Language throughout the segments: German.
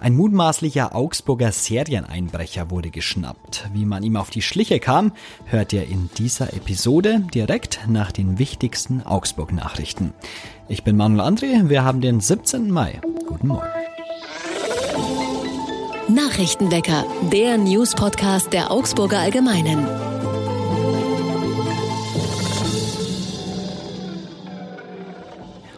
Ein mutmaßlicher Augsburger Serieneinbrecher wurde geschnappt. Wie man ihm auf die Schliche kam, hört ihr in dieser Episode direkt nach den wichtigsten Augsburg-Nachrichten. Ich bin Manuel André, wir haben den 17. Mai. Guten Morgen. Nachrichtenwecker, der News-Podcast der Augsburger Allgemeinen.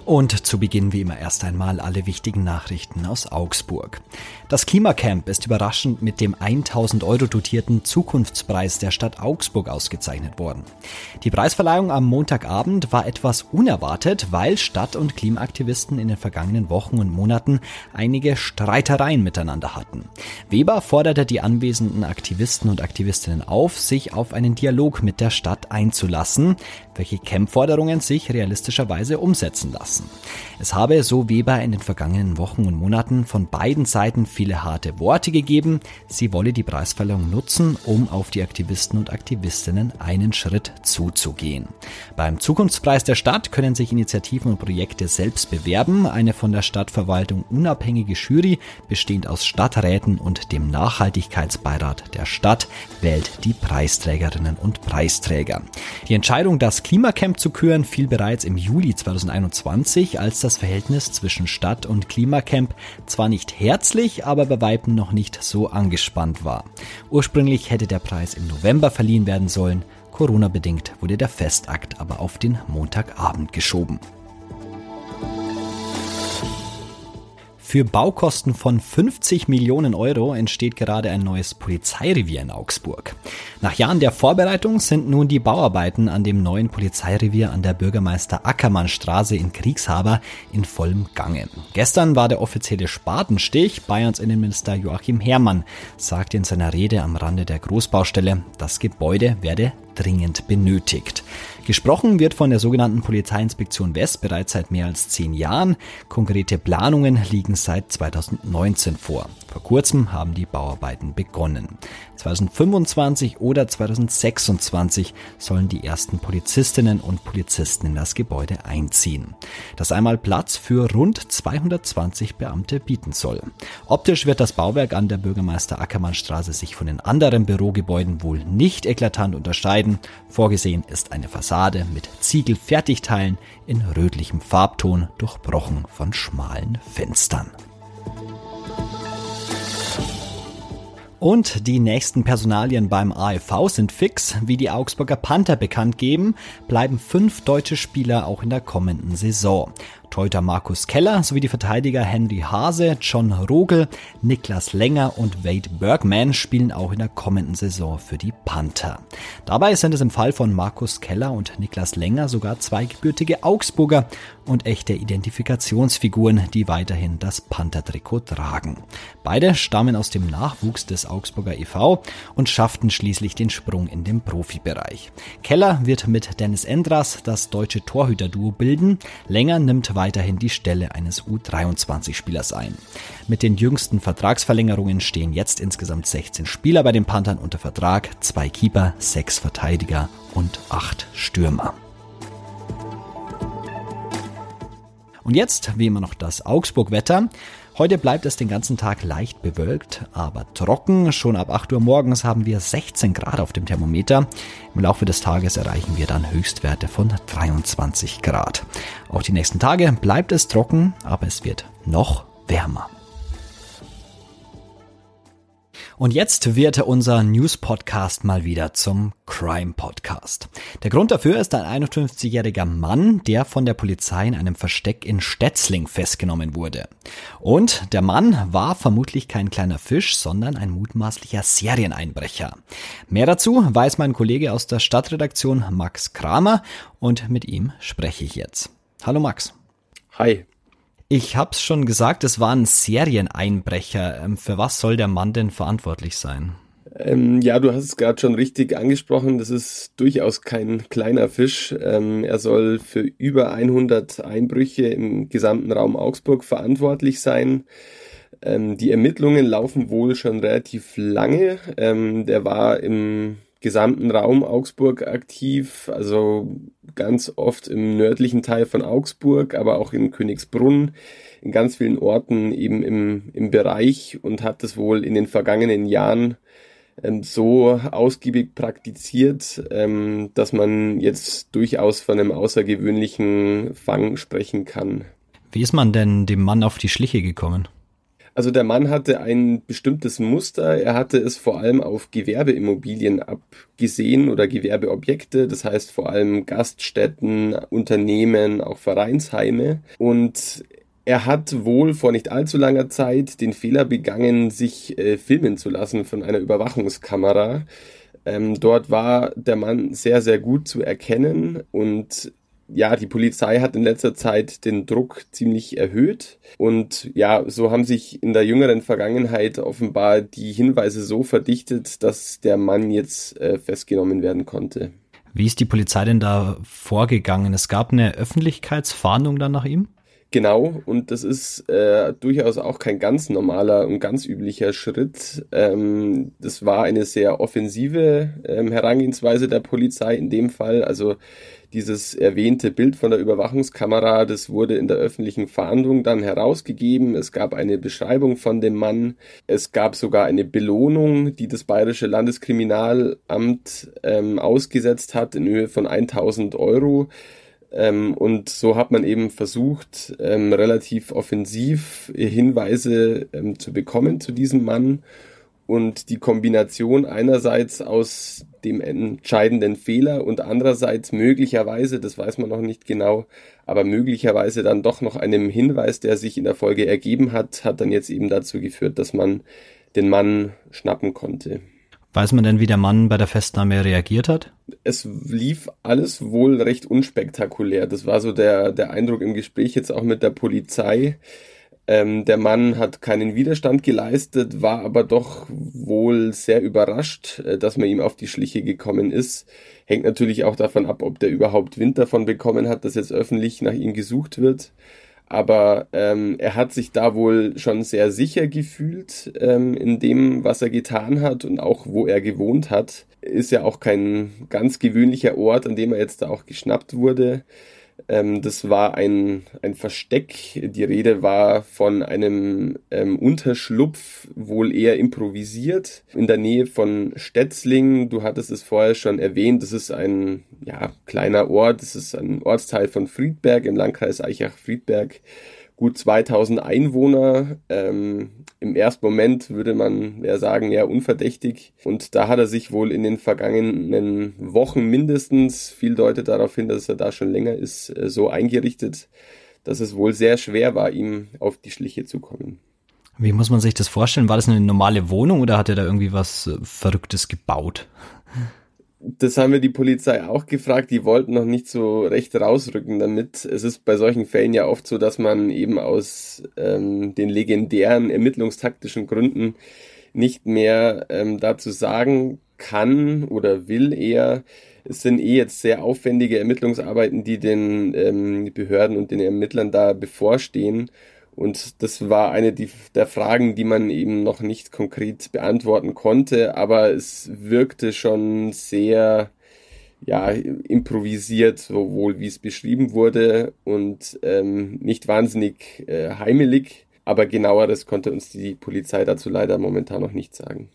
Und zu Beginn wie immer erst einmal alle wichtigen Nachrichten aus Augsburg. Das Klimacamp ist überraschend mit dem 1000 Euro dotierten Zukunftspreis der Stadt Augsburg ausgezeichnet worden. Die Preisverleihung am Montagabend war etwas unerwartet, weil Stadt- und Klimaaktivisten in den vergangenen Wochen und Monaten einige Streitereien miteinander hatten. Weber forderte die anwesenden Aktivisten und Aktivistinnen auf, sich auf einen Dialog mit der Stadt einzulassen, welche Camp-Forderungen sich realistischerweise umsetzen lassen. Es habe, so Weber, in den vergangenen Wochen und Monaten von beiden Seiten viele harte Worte gegeben. Sie wolle die Preisverleihung nutzen, um auf die Aktivisten und Aktivistinnen einen Schritt zuzugehen. Beim Zukunftspreis der Stadt können sich Initiativen und Projekte selbst bewerben. Eine von der Stadtverwaltung unabhängige Jury, bestehend aus Stadträten und dem Nachhaltigkeitsbeirat der Stadt, wählt die Preisträgerinnen und Preisträger. Die Entscheidung, das Klimacamp zu küren, fiel bereits im Juli 2021 2020, als das Verhältnis zwischen Stadt und Klimacamp zwar nicht herzlich, aber bei Weitem noch nicht so angespannt war. Ursprünglich hätte der Preis im November verliehen werden sollen, Corona-bedingt wurde der Festakt aber auf den Montagabend geschoben. Für Baukosten von 50 Millionen Euro entsteht gerade ein neues Polizeirevier in Augsburg. Nach Jahren der Vorbereitung sind nun die Bauarbeiten an dem neuen Polizeirevier an der Bürgermeister Ackermann Straße in Kriegshaber in vollem Gange. Gestern war der offizielle Spatenstich. Bayerns Innenminister Joachim Herrmann sagte in seiner Rede am Rande der Großbaustelle, das Gebäude werde dringend benötigt. Gesprochen wird von der sogenannten Polizeiinspektion West bereits seit mehr als zehn Jahren. Konkrete Planungen liegen seit 2019 vor. Vor kurzem haben die Bauarbeiten begonnen. 2025 oder 2026 sollen die ersten Polizistinnen und Polizisten in das Gebäude einziehen, das einmal Platz für rund 220 Beamte bieten soll. Optisch wird das Bauwerk an der Bürgermeister Ackermannstraße sich von den anderen Bürogebäuden wohl nicht eklatant unterscheiden. Vorgesehen ist eine Fassade mit Ziegelfertigteilen in rötlichem Farbton, durchbrochen von schmalen Fenstern. Und die nächsten Personalien beim AFV sind fix. Wie die Augsburger Panther bekannt geben, bleiben fünf deutsche Spieler auch in der kommenden Saison. Torhüter Markus Keller sowie die Verteidiger Henry Hase, John Rogel, Niklas Länger und Wade Bergman spielen auch in der kommenden Saison für die Panther. Dabei sind es im Fall von Markus Keller und Niklas Länger sogar zwei gebürtige Augsburger und echte Identifikationsfiguren, die weiterhin das Panther-Trikot tragen. Beide stammen aus dem Nachwuchs des Augsburger e.V. und schafften schließlich den Sprung in den Profibereich. Keller wird mit Dennis Endras das deutsche Torhüterduo bilden. Länger nimmt weiter weiterhin die Stelle eines U23-Spielers ein. Mit den jüngsten Vertragsverlängerungen stehen jetzt insgesamt 16 Spieler bei den Panthern unter Vertrag, zwei Keeper, sechs Verteidiger und acht Stürmer. Und jetzt, wie immer noch das Augsburg-Wetter. Heute bleibt es den ganzen Tag leicht bewölkt, aber trocken. Schon ab 8 Uhr morgens haben wir 16 Grad auf dem Thermometer. Im Laufe des Tages erreichen wir dann Höchstwerte von 23 Grad. Auch die nächsten Tage bleibt es trocken, aber es wird noch wärmer. Und jetzt wird unser News-Podcast mal wieder zum Crime-Podcast. Der Grund dafür ist ein 51-jähriger Mann, der von der Polizei in einem Versteck in Stetzling festgenommen wurde. Und der Mann war vermutlich kein kleiner Fisch, sondern ein mutmaßlicher Serieneinbrecher. Mehr dazu weiß mein Kollege aus der Stadtredaktion Max Kramer und mit ihm spreche ich jetzt. Hallo Max. Hi. Ich hab's schon gesagt, es war ein Serieneinbrecher. Ähm, für was soll der Mann denn verantwortlich sein? Ähm, ja, du hast es gerade schon richtig angesprochen. Das ist durchaus kein kleiner Fisch. Ähm, er soll für über 100 Einbrüche im gesamten Raum Augsburg verantwortlich sein. Ähm, die Ermittlungen laufen wohl schon relativ lange. Ähm, der war im gesamten Raum Augsburg aktiv, also ganz oft im nördlichen Teil von Augsburg, aber auch in Königsbrunn, in ganz vielen Orten eben im, im Bereich und hat es wohl in den vergangenen Jahren ähm, so ausgiebig praktiziert, ähm, dass man jetzt durchaus von einem außergewöhnlichen Fang sprechen kann. Wie ist man denn dem Mann auf die Schliche gekommen? Also der Mann hatte ein bestimmtes Muster. Er hatte es vor allem auf Gewerbeimmobilien abgesehen oder Gewerbeobjekte. Das heißt vor allem Gaststätten, Unternehmen, auch Vereinsheime. Und er hat wohl vor nicht allzu langer Zeit den Fehler begangen, sich äh, filmen zu lassen von einer Überwachungskamera. Ähm, dort war der Mann sehr, sehr gut zu erkennen und ja, die Polizei hat in letzter Zeit den Druck ziemlich erhöht und ja, so haben sich in der jüngeren Vergangenheit offenbar die Hinweise so verdichtet, dass der Mann jetzt äh, festgenommen werden konnte. Wie ist die Polizei denn da vorgegangen? Es gab eine Öffentlichkeitsfahndung dann nach ihm? Genau, und das ist äh, durchaus auch kein ganz normaler und ganz üblicher Schritt. Ähm, das war eine sehr offensive ähm, Herangehensweise der Polizei in dem Fall. Also dieses erwähnte Bild von der Überwachungskamera, das wurde in der öffentlichen Fahndung dann herausgegeben. Es gab eine Beschreibung von dem Mann. Es gab sogar eine Belohnung, die das Bayerische Landeskriminalamt ähm, ausgesetzt hat in Höhe von 1000 Euro. Ähm, und so hat man eben versucht, ähm, relativ offensiv Hinweise ähm, zu bekommen zu diesem Mann. Und die Kombination einerseits aus dem entscheidenden Fehler und andererseits möglicherweise, das weiß man noch nicht genau, aber möglicherweise dann doch noch einem Hinweis, der sich in der Folge ergeben hat, hat dann jetzt eben dazu geführt, dass man den Mann schnappen konnte. Weiß man denn, wie der Mann bei der Festnahme reagiert hat? Es lief alles wohl recht unspektakulär. Das war so der, der Eindruck im Gespräch jetzt auch mit der Polizei. Ähm, der Mann hat keinen Widerstand geleistet, war aber doch wohl sehr überrascht, äh, dass man ihm auf die Schliche gekommen ist. Hängt natürlich auch davon ab, ob der überhaupt Wind davon bekommen hat, dass jetzt öffentlich nach ihm gesucht wird aber ähm, er hat sich da wohl schon sehr sicher gefühlt ähm, in dem, was er getan hat und auch wo er gewohnt hat. Ist ja auch kein ganz gewöhnlicher Ort, an dem er jetzt da auch geschnappt wurde. Ähm, das war ein, ein Versteck. Die Rede war von einem ähm, Unterschlupf, wohl eher improvisiert, in der Nähe von Stetzling. Du hattest es vorher schon erwähnt. Das ist ein ja, kleiner Ort. Das ist ein Ortsteil von Friedberg im Landkreis Eichach-Friedberg gut 2000 Einwohner. Ähm, Im ersten Moment würde man ja sagen, ja, unverdächtig. Und da hat er sich wohl in den vergangenen Wochen mindestens, viel deutet darauf hin, dass er da schon länger ist, äh, so eingerichtet, dass es wohl sehr schwer war, ihm auf die Schliche zu kommen. Wie muss man sich das vorstellen? War das eine normale Wohnung oder hat er da irgendwie was äh, Verrücktes gebaut? Das haben wir die Polizei auch gefragt. Die wollten noch nicht so recht rausrücken damit. Es ist bei solchen Fällen ja oft so, dass man eben aus ähm, den legendären ermittlungstaktischen Gründen nicht mehr ähm, dazu sagen kann oder will eher. Es sind eh jetzt sehr aufwendige Ermittlungsarbeiten, die den ähm, Behörden und den Ermittlern da bevorstehen. Und das war eine der Fragen, die man eben noch nicht konkret beantworten konnte, aber es wirkte schon sehr ja, improvisiert, sowohl wie es beschrieben wurde und ähm, nicht wahnsinnig äh, heimelig. Aber genaueres konnte uns die Polizei dazu leider momentan noch nicht sagen.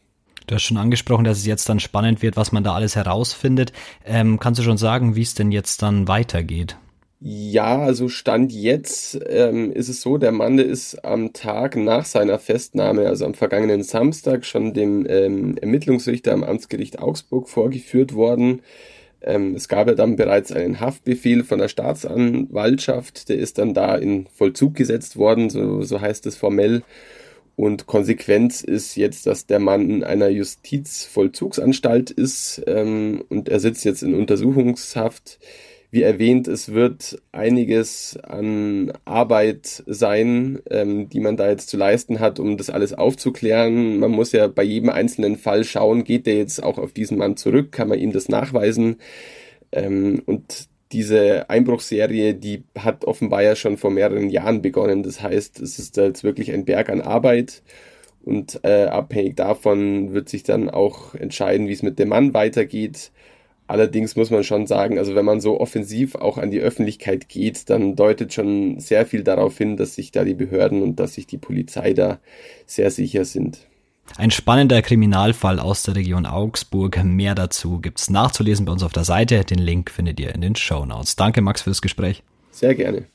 Du hast schon angesprochen, dass es jetzt dann spannend wird, was man da alles herausfindet. Ähm, kannst du schon sagen, wie es denn jetzt dann weitergeht? Ja, also Stand jetzt ähm, ist es so, der Mann ist am Tag nach seiner Festnahme, also am vergangenen Samstag, schon dem ähm, Ermittlungsrichter am Amtsgericht Augsburg vorgeführt worden. Ähm, es gab ja dann bereits einen Haftbefehl von der Staatsanwaltschaft, der ist dann da in Vollzug gesetzt worden, so, so heißt es formell. Und Konsequenz ist jetzt, dass der Mann in einer Justizvollzugsanstalt ist ähm, und er sitzt jetzt in Untersuchungshaft wie erwähnt, es wird einiges an Arbeit sein, ähm, die man da jetzt zu leisten hat, um das alles aufzuklären. Man muss ja bei jedem einzelnen Fall schauen, geht der jetzt auch auf diesen Mann zurück, kann man ihm das nachweisen. Ähm, und diese Einbruchsserie, die hat offenbar ja schon vor mehreren Jahren begonnen. Das heißt, es ist jetzt wirklich ein Berg an Arbeit. Und äh, abhängig davon wird sich dann auch entscheiden, wie es mit dem Mann weitergeht. Allerdings muss man schon sagen, also wenn man so offensiv auch an die Öffentlichkeit geht, dann deutet schon sehr viel darauf hin, dass sich da die Behörden und dass sich die Polizei da sehr sicher sind. Ein spannender Kriminalfall aus der Region Augsburg. Mehr dazu gibt's nachzulesen bei uns auf der Seite. Den Link findet ihr in den Show Notes. Danke, Max, fürs Gespräch. Sehr gerne.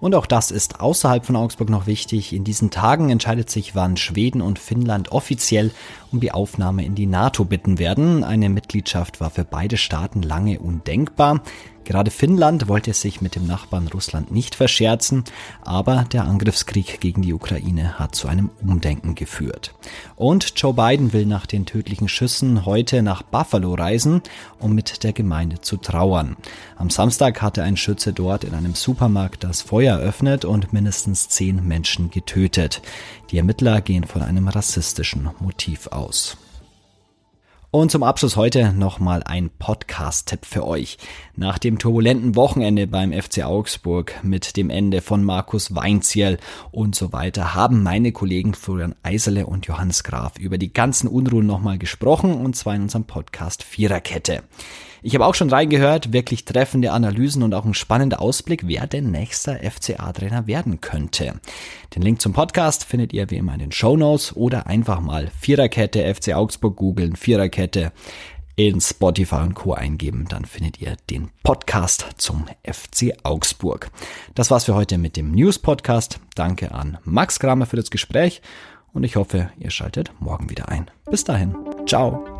Und auch das ist außerhalb von Augsburg noch wichtig. In diesen Tagen entscheidet sich, wann Schweden und Finnland offiziell um die Aufnahme in die NATO bitten werden. Eine Mitgliedschaft war für beide Staaten lange undenkbar. Gerade Finnland wollte sich mit dem Nachbarn Russland nicht verscherzen, aber der Angriffskrieg gegen die Ukraine hat zu einem Umdenken geführt. Und Joe Biden will nach den tödlichen Schüssen heute nach Buffalo reisen, um mit der Gemeinde zu trauern. Am Samstag hatte ein Schütze dort in einem Supermarkt das Feuer eröffnet und mindestens zehn Menschen getötet. Die Ermittler gehen von einem rassistischen Motiv aus. Und zum Abschluss heute nochmal ein Podcast-Tipp für euch. Nach dem turbulenten Wochenende beim FC Augsburg mit dem Ende von Markus Weinzierl und so weiter haben meine Kollegen Florian Eiserle und Johannes Graf über die ganzen Unruhen nochmal gesprochen und zwar in unserem Podcast Viererkette. Ich habe auch schon reingehört, wirklich treffende Analysen und auch ein spannender Ausblick, wer denn nächster FCA-Trainer werden könnte. Den Link zum Podcast findet ihr wie immer in den Show Notes oder einfach mal Viererkette FC Augsburg googeln, Viererkette in Spotify und Co. eingeben, dann findet ihr den Podcast zum FC Augsburg. Das war's für heute mit dem News Podcast. Danke an Max Kramer für das Gespräch und ich hoffe, ihr schaltet morgen wieder ein. Bis dahin. Ciao.